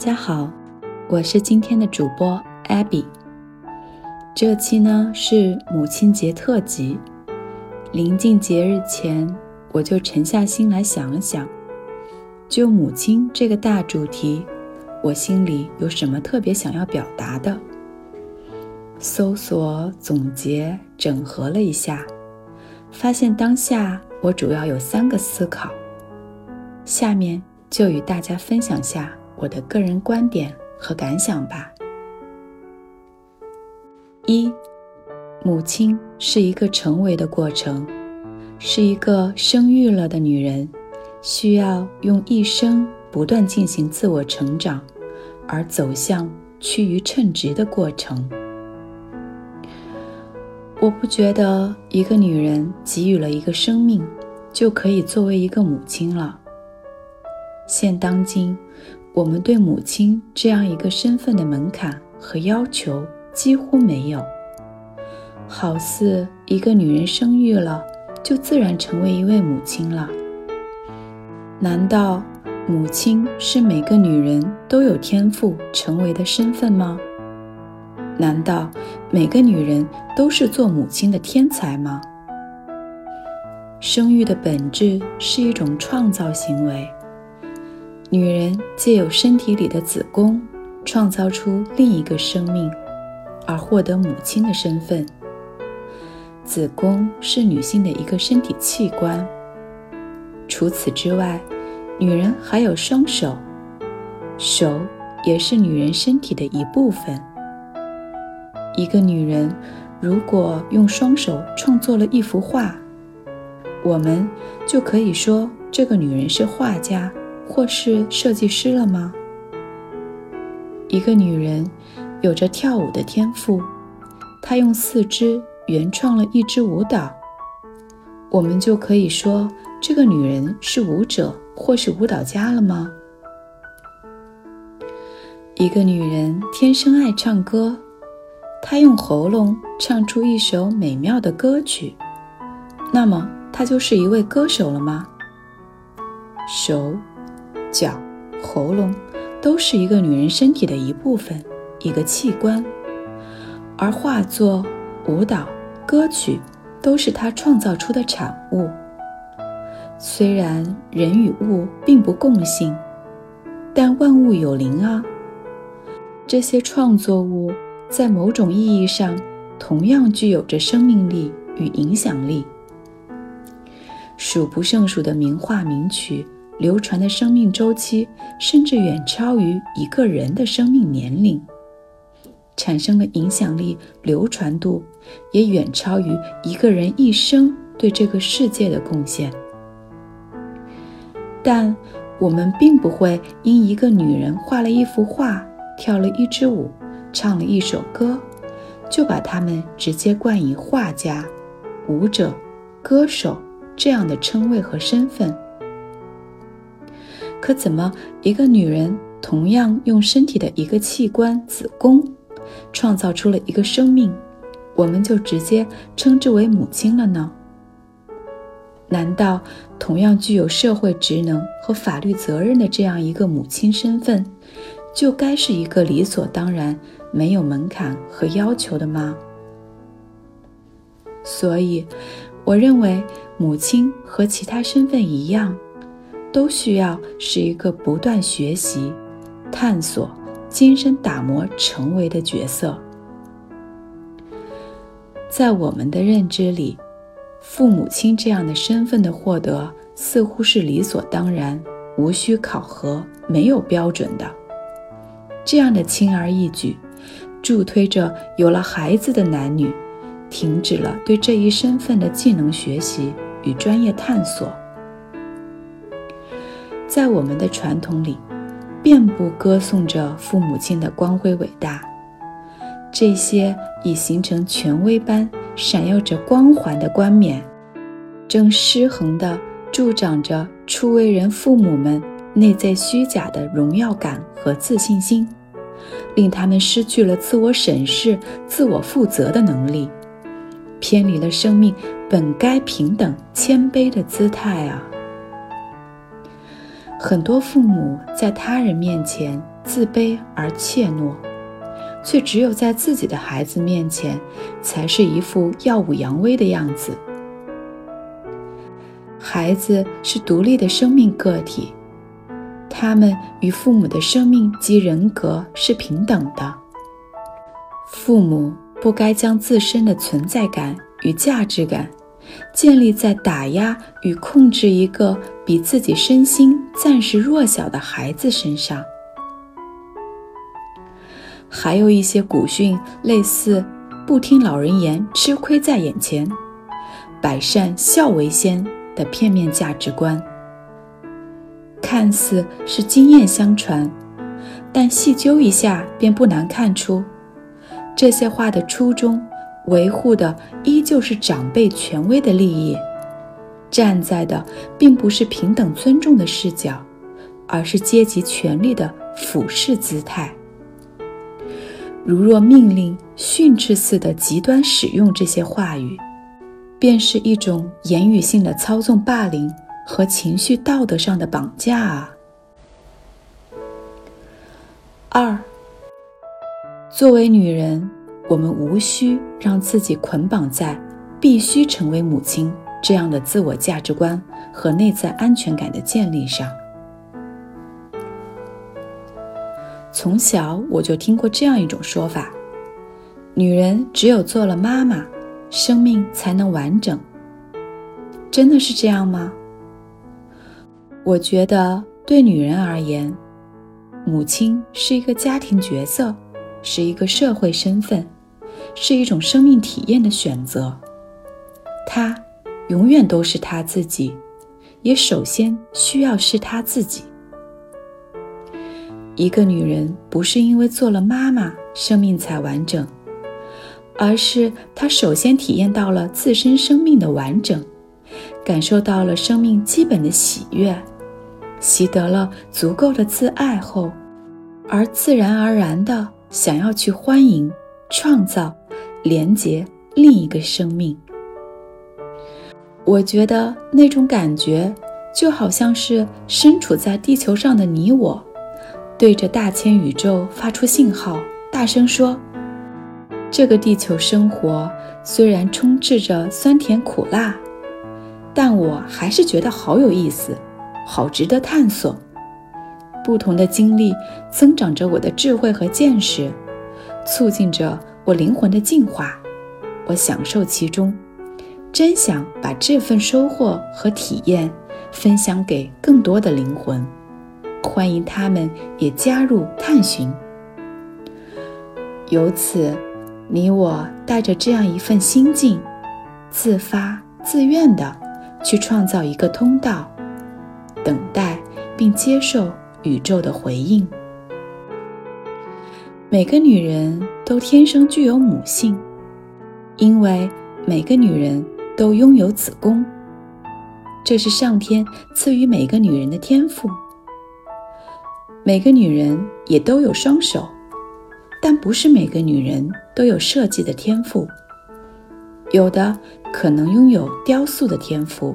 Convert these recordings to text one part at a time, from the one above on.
大家好，我是今天的主播 Abby。这期呢是母亲节特辑。临近节日前，我就沉下心来想了想，就母亲这个大主题，我心里有什么特别想要表达的？搜索、总结、整合了一下，发现当下我主要有三个思考。下面就与大家分享下我的个人观点和感想吧。一，母亲是一个成为的过程，是一个生育了的女人需要用一生不断进行自我成长，而走向趋于称职的过程。我不觉得一个女人给予了一个生命，就可以作为一个母亲了。现当今，我们对母亲这样一个身份的门槛和要求几乎没有，好似一个女人生育了，就自然成为一位母亲了。难道母亲是每个女人都有天赋成为的身份吗？难道每个女人都是做母亲的天才吗？生育的本质是一种创造行为。女人借有身体里的子宫，创造出另一个生命，而获得母亲的身份。子宫是女性的一个身体器官。除此之外，女人还有双手，手也是女人身体的一部分。一个女人如果用双手创作了一幅画，我们就可以说这个女人是画家。或是设计师了吗？一个女人有着跳舞的天赋，她用四肢原创了一支舞蹈，我们就可以说这个女人是舞者或是舞蹈家了吗？一个女人天生爱唱歌，她用喉咙唱出一首美妙的歌曲，那么她就是一位歌手了吗？手。脚、喉咙都是一个女人身体的一部分，一个器官，而画作、舞蹈、歌曲都是她创造出的产物。虽然人与物并不共性，但万物有灵啊。这些创作物在某种意义上同样具有着生命力与影响力。数不胜数的名画名曲。流传的生命周期甚至远超于一个人的生命年龄，产生的影响力、流传度也远超于一个人一生对这个世界的贡献。但我们并不会因一个女人画了一幅画、跳了一支舞、唱了一首歌，就把她们直接冠以画家、舞者、歌手这样的称谓和身份。可怎么，一个女人同样用身体的一个器官——子宫，创造出了一个生命，我们就直接称之为母亲了呢？难道同样具有社会职能和法律责任的这样一个母亲身份，就该是一个理所当然、没有门槛和要求的吗？所以，我认为母亲和其他身份一样。都需要是一个不断学习、探索、精神打磨成为的角色。在我们的认知里，父母亲这样的身份的获得似乎是理所当然、无需考核、没有标准的。这样的轻而易举，助推着有了孩子的男女，停止了对这一身份的技能学习与专业探索。在我们的传统里，遍布歌颂着父母亲的光辉伟大。这些已形成权威般闪耀着光环的冠冕，正失衡地助长着初为人父母们内在虚假的荣耀感和自信心，令他们失去了自我审视、自我负责的能力，偏离了生命本该平等、谦卑的姿态啊！很多父母在他人面前自卑而怯懦，却只有在自己的孩子面前，才是一副耀武扬威的样子。孩子是独立的生命个体，他们与父母的生命及人格是平等的。父母不该将自身的存在感与价值感建立在打压与控制一个比自己身心暂时弱小的孩子身上。还有一些古训，类似“不听老人言，吃亏在眼前”，“百善孝为先”。的片面价值观，看似是经验相传，但细究一下便不难看出，这些话的初衷维护的依就是长辈权威的利益，站在的并不是平等尊重的视角，而是阶级权力的俯视姿态。如若命令、训斥似的极端使用这些话语。便是一种言语性的操纵、霸凌和情绪道德上的绑架啊。二，作为女人，我们无需让自己捆绑在必须成为母亲这样的自我价值观和内在安全感的建立上。从小我就听过这样一种说法：女人只有做了妈妈。生命才能完整，真的是这样吗？我觉得，对女人而言，母亲是一个家庭角色，是一个社会身份，是一种生命体验的选择。她永远都是她自己，也首先需要是她自己。一个女人不是因为做了妈妈，生命才完整。而是他首先体验到了自身生命的完整，感受到了生命基本的喜悦，习得了足够的自爱后，而自然而然的想要去欢迎、创造、连接另一个生命。我觉得那种感觉就好像是身处在地球上的你我，对着大千宇宙发出信号，大声说。这个地球生活虽然充斥着酸甜苦辣，但我还是觉得好有意思，好值得探索。不同的经历增长着我的智慧和见识，促进着我灵魂的进化。我享受其中，真想把这份收获和体验分享给更多的灵魂，欢迎他们也加入探寻。由此。你我带着这样一份心境，自发自愿的去创造一个通道，等待并接受宇宙的回应。每个女人都天生具有母性，因为每个女人都拥有子宫，这是上天赐予每个女人的天赋。每个女人也都有双手。但不是每个女人都有设计的天赋，有的可能拥有雕塑的天赋，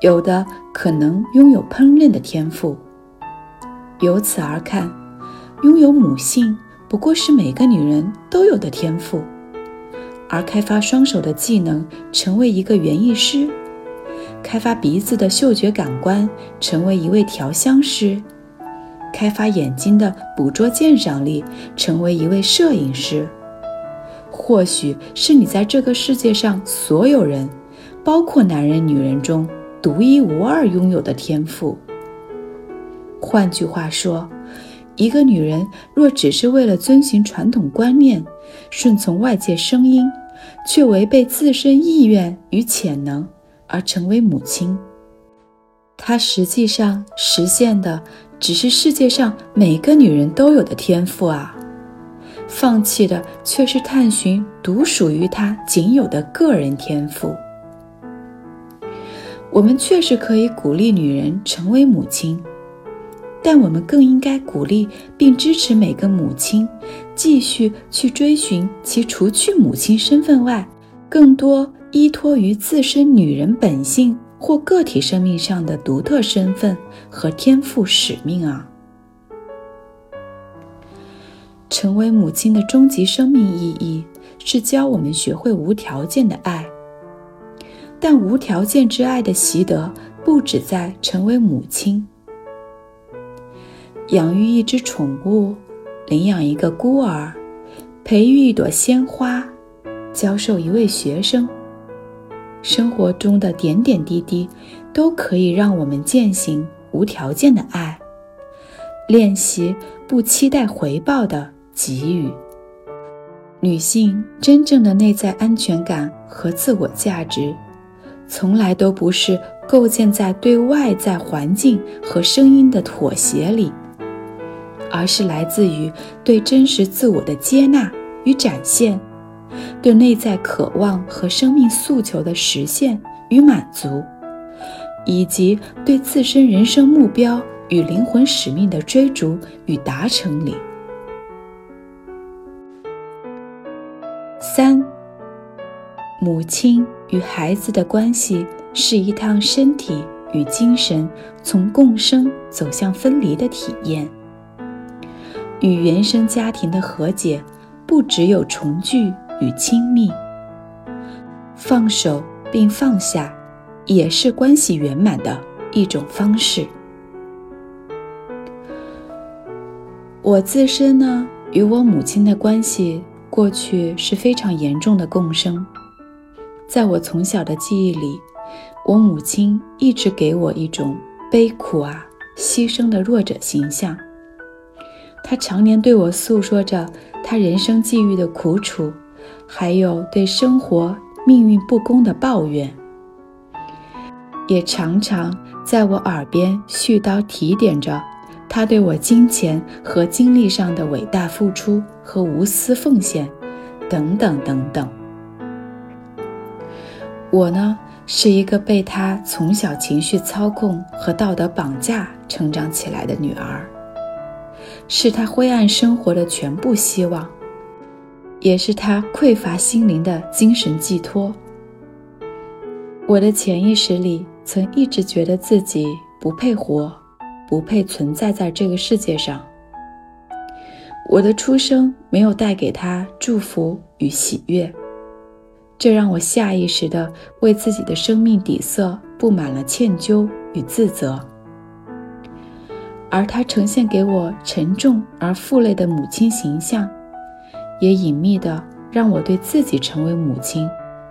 有的可能拥有烹饪的天赋。由此而看，拥有母性不过是每个女人都有的天赋，而开发双手的技能，成为一个园艺师；开发鼻子的嗅觉感官，成为一位调香师。开发眼睛的捕捉鉴赏力，成为一位摄影师，或许是你在这个世界上所有人，包括男人、女人中独一无二拥有的天赋。换句话说，一个女人若只是为了遵循传统观念、顺从外界声音，却违背自身意愿与潜能而成为母亲，她实际上实现的。只是世界上每个女人都有的天赋啊，放弃的却是探寻独属于她仅有的个人天赋。我们确实可以鼓励女人成为母亲，但我们更应该鼓励并支持每个母亲继续去追寻其除去母亲身份外，更多依托于自身女人本性或个体生命上的独特身份和天赋使命啊！成为母亲的终极生命意义是教我们学会无条件的爱。但无条件之爱的习得不止在成为母亲。养育一只宠物，领养一个孤儿，培育一朵鲜花，教授一位学生，生活中的点点滴滴，都可以让我们践行无条件的爱，练习不期待回报的给予。女性真正的内在安全感和自我价值。从来都不是构建在对外在环境和声音的妥协里，而是来自于对真实自我的接纳与展现，对内在渴望和生命诉求的实现与满足，以及对自身人生目标与灵魂使命的追逐与达成里。三。母亲与孩子的关系是一趟身体与精神从共生走向分离的体验。与原生家庭的和解，不只有重聚与亲密，放手并放下，也是关系圆满的一种方式。我自身呢，与我母亲的关系，过去是非常严重的共生。在我从小的记忆里，我母亲一直给我一种悲苦啊、牺牲的弱者形象。她常年对我诉说着她人生际遇的苦楚，还有对生活命运不公的抱怨，也常常在我耳边絮叨提点着她对我金钱和精力上的伟大付出和无私奉献，等等等等。我呢，是一个被他从小情绪操控和道德绑架成长起来的女儿，是他灰暗生活的全部希望，也是他匮乏心灵的精神寄托。我的潜意识里曾一直觉得自己不配活，不配存在在这个世界上。我的出生没有带给他祝福与喜悦。这让我下意识地为自己的生命底色布满了歉疚与自责，而他呈现给我沉重而负累的母亲形象，也隐秘的让我对自己成为母亲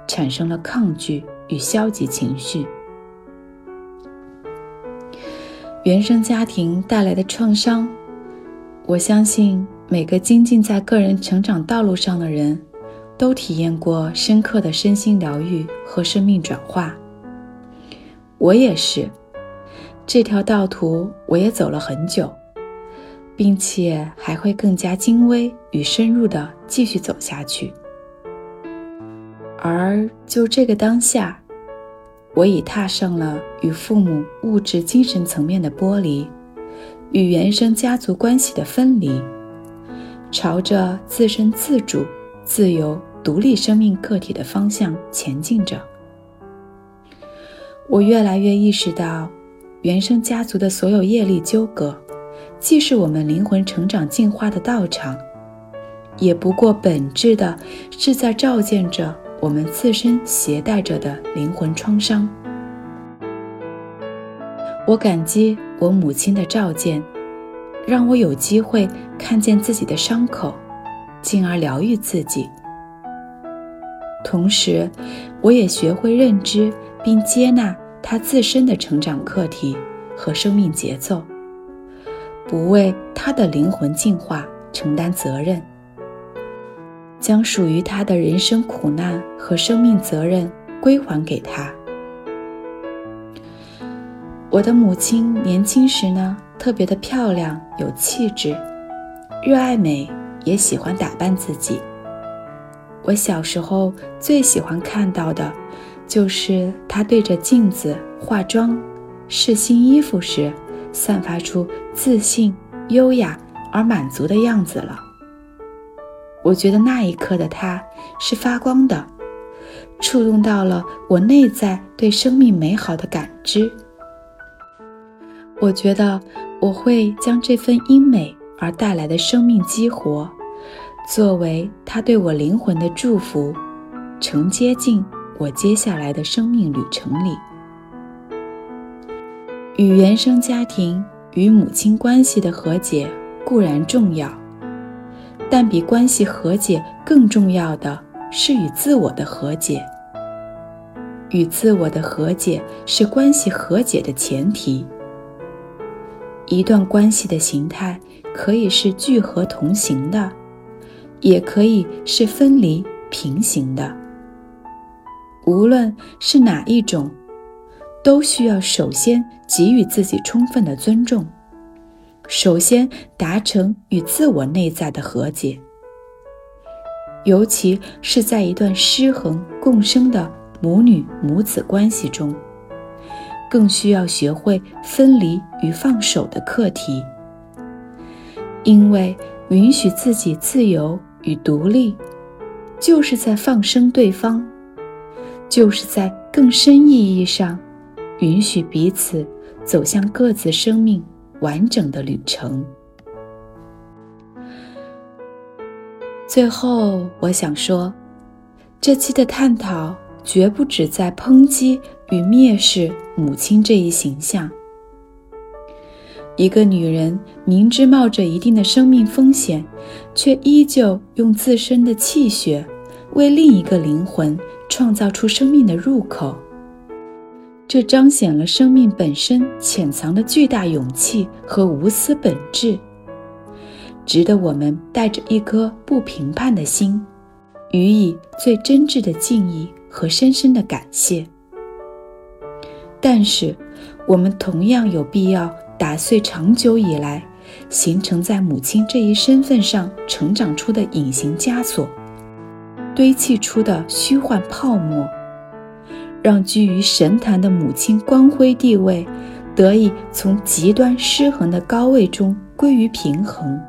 产生了抗拒与消极情绪。原生家庭带来的创伤，我相信每个精进在个人成长道路上的人。都体验过深刻的身心疗愈和生命转化。我也是，这条道途我也走了很久，并且还会更加精微与深入的继续走下去。而就这个当下，我已踏上了与父母物质精神层面的剥离，与原生家族关系的分离，朝着自身自主。自由独立生命个体的方向前进着。我越来越意识到，原生家族的所有业力纠葛，既是我们灵魂成长进化的道场，也不过本质的是在照见着我们自身携带着的灵魂创伤。我感激我母亲的照见，让我有机会看见自己的伤口。进而疗愈自己，同时，我也学会认知并接纳他自身的成长课题和生命节奏，不为他的灵魂进化承担责任，将属于他的人生苦难和生命责任归还给他。我的母亲年轻时呢，特别的漂亮，有气质，热爱美。也喜欢打扮自己。我小时候最喜欢看到的，就是她对着镜子化妆、试新衣服时，散发出自信、优雅而满足的样子了。我觉得那一刻的她是发光的，触动到了我内在对生命美好的感知。我觉得我会将这份因美而带来的生命激活，作为他对我灵魂的祝福，承接进我接下来的生命旅程里。与原生家庭与母亲关系的和解固然重要，但比关系和解更重要的是与自我的和解。与自我的和解是关系和解的前提。一段关系的形态可以是聚合同行的，也可以是分离平行的。无论是哪一种，都需要首先给予自己充分的尊重，首先达成与自我内在的和解。尤其是在一段失衡共生的母女母子关系中。更需要学会分离与放手的课题，因为允许自己自由与独立，就是在放生对方，就是在更深意义上允许彼此走向各自生命完整的旅程。最后，我想说，这期的探讨绝不只在抨击。与蔑视母亲这一形象，一个女人明知冒着一定的生命风险，却依旧用自身的气血为另一个灵魂创造出生命的入口，这彰显了生命本身潜藏的巨大勇气和无私本质，值得我们带着一颗不评判的心，予以最真挚的敬意和深深的感谢。但是，我们同样有必要打碎长久以来形成在母亲这一身份上成长出的隐形枷锁，堆砌出的虚幻泡沫，让居于神坛的母亲光辉地位得以从极端失衡的高位中归于平衡，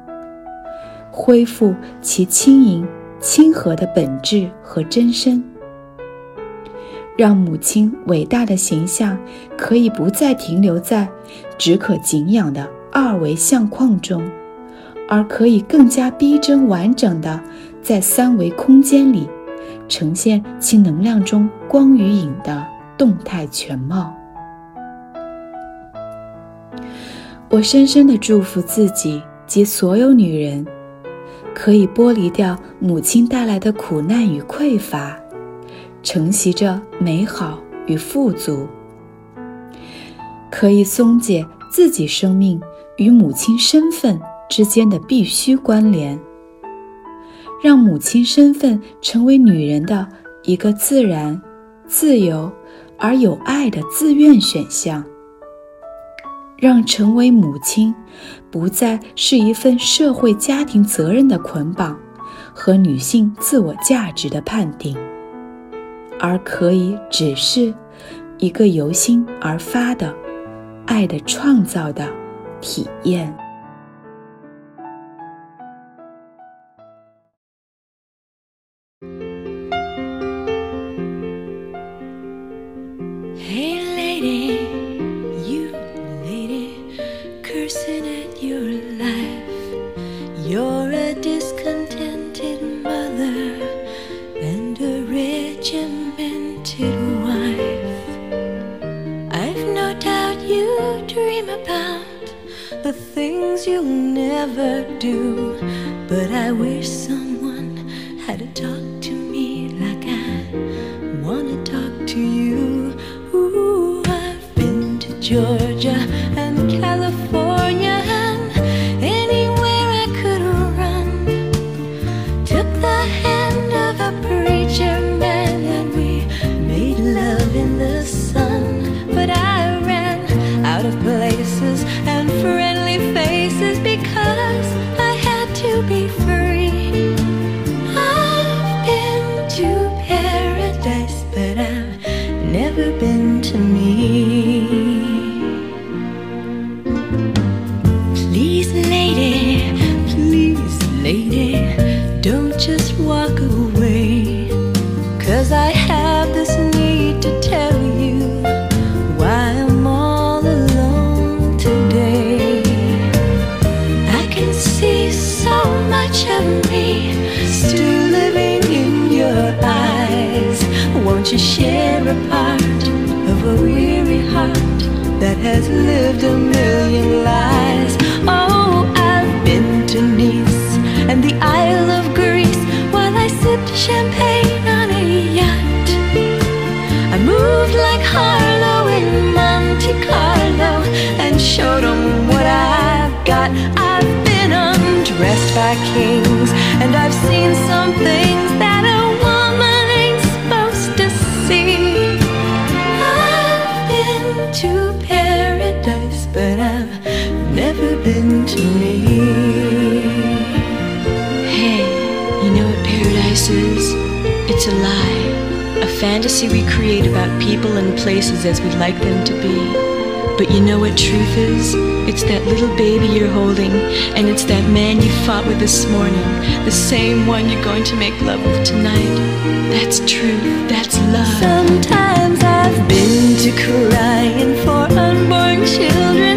恢复其轻盈、亲和的本质和真身。让母亲伟大的形象可以不再停留在只可敬仰的二维相框中，而可以更加逼真完整的在三维空间里呈现其能量中光与影的动态全貌。我深深的祝福自己及所有女人，可以剥离掉母亲带来的苦难与匮乏。承袭着美好与富足，可以松解自己生命与母亲身份之间的必须关联，让母亲身份成为女人的一个自然、自由而有爱的自愿选项，让成为母亲不再是一份社会家庭责任的捆绑和女性自我价值的判定。而可以只是一个由心而发的爱的创造的体验。You'll never do. But I wish someone had to talk to me like I wanna talk to you. Ooh, I've been to Georgia champagne on a yacht. I moved like Harlow in Monte Carlo and showed 'em what I've got. I've been undressed by kings and I've seen some things that a woman ain't supposed to see. I've been to paradise, but I've never been to me. to lie, a fantasy we create about people and places as we'd like them to be. But you know what truth is? It's that little baby you're holding, and it's that man you fought with this morning, the same one you're going to make love with tonight. That's truth, that's love. Sometimes I've been to crying for unborn children.